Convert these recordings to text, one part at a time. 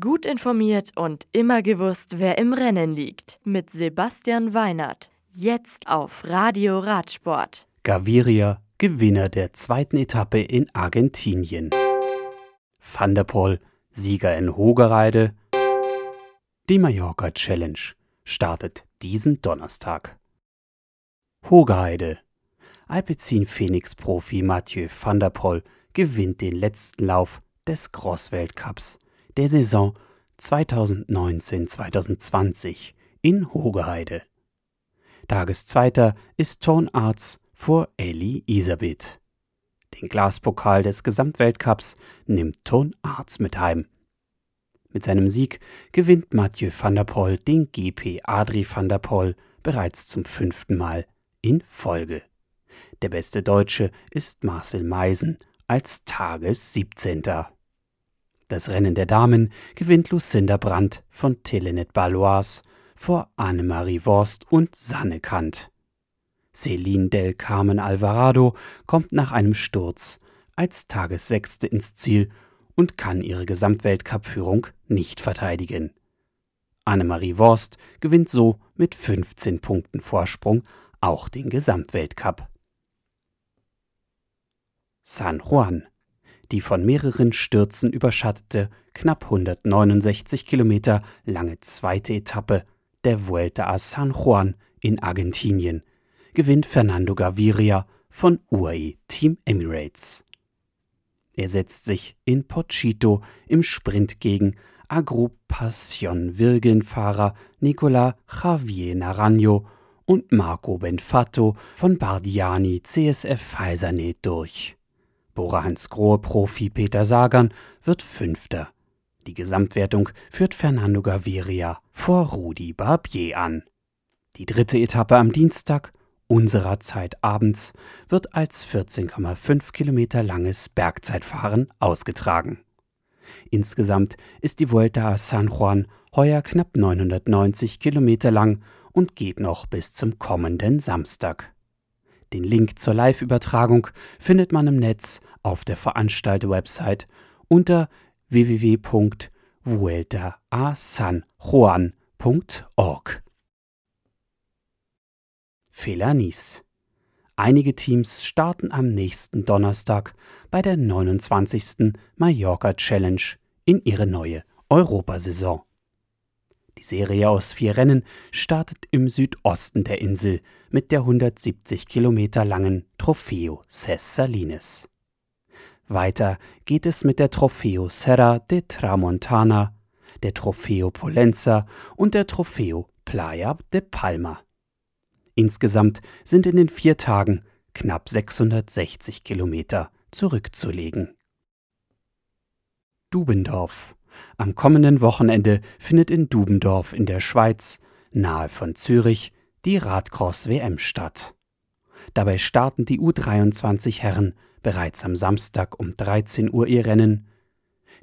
Gut informiert und immer gewusst, wer im Rennen liegt. Mit Sebastian Weinert. Jetzt auf Radio Radsport. Gaviria, Gewinner der zweiten Etappe in Argentinien. Van der Poel, Sieger in Hogereide. Die Mallorca Challenge startet diesen Donnerstag. Hogeheide. Alpecin Phoenix Profi Mathieu van der Poel gewinnt den letzten Lauf des Cross-Weltcups der Saison 2019-2020 in Hogeheide. Tageszweiter ist Ton Arts vor Ellie Isabeth. Den Glaspokal des Gesamtweltcups nimmt Ton Arts mit heim. Mit seinem Sieg gewinnt Mathieu van der Poel den GP Adri van der Poel bereits zum fünften Mal in Folge. Der beste Deutsche ist Marcel Meisen als Tages 17. Das Rennen der Damen gewinnt Lucinda Brandt von Telenet Balois vor Annemarie Worst und Sanne Kant. Celine del Carmen Alvarado kommt nach einem Sturz als Tagessechste ins Ziel und kann ihre Gesamtweltcup-Führung nicht verteidigen. Annemarie Worst gewinnt so mit 15 Punkten Vorsprung auch den Gesamtweltcup. San Juan die von mehreren Stürzen überschattete, knapp 169 Kilometer lange zweite Etappe der Vuelta a San Juan in Argentinien gewinnt Fernando Gaviria von UAE Team Emirates. Er setzt sich in Pochito im Sprint gegen Agrupación Virgen-Fahrer Nicola Javier Naranjo und Marco Benfato von Bardiani CSF Faisanet durch. Bora Hansgrohe Profi Peter Sagan wird Fünfter. Die Gesamtwertung führt Fernando Gaviria vor Rudi Barbier an. Die dritte Etappe am Dienstag, unserer Zeit abends, wird als 14,5 Kilometer langes Bergzeitfahren ausgetragen. Insgesamt ist die Vuelta a San Juan heuer knapp 990 Kilometer lang und geht noch bis zum kommenden Samstag. Den Link zur Live-Übertragung findet man im Netz auf der Veranstalter-Website unter www.vueltaasanjuan.org. Fehlernis. Einige Teams starten am nächsten Donnerstag bei der 29. Mallorca Challenge in ihre neue Europasaison. Die Serie aus vier Rennen startet im Südosten der Insel mit der 170 Kilometer langen Trofeo Ses Salines. Weiter geht es mit der Trofeo Serra de Tramontana, der Trofeo Polenza und der Trofeo Playa de Palma. Insgesamt sind in den vier Tagen knapp 660 Kilometer zurückzulegen. Dubendorf am kommenden Wochenende findet in Dubendorf in der Schweiz, nahe von Zürich, die Radcross-WM statt. Dabei starten die U23 Herren bereits am Samstag um 13 Uhr ihr Rennen,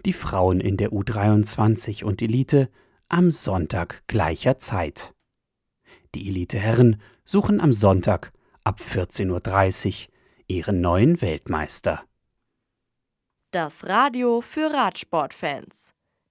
die Frauen in der U23 und Elite am Sonntag gleicher Zeit. Die Elite Herren suchen am Sonntag ab 14.30 Uhr ihren neuen Weltmeister. Das Radio für Radsportfans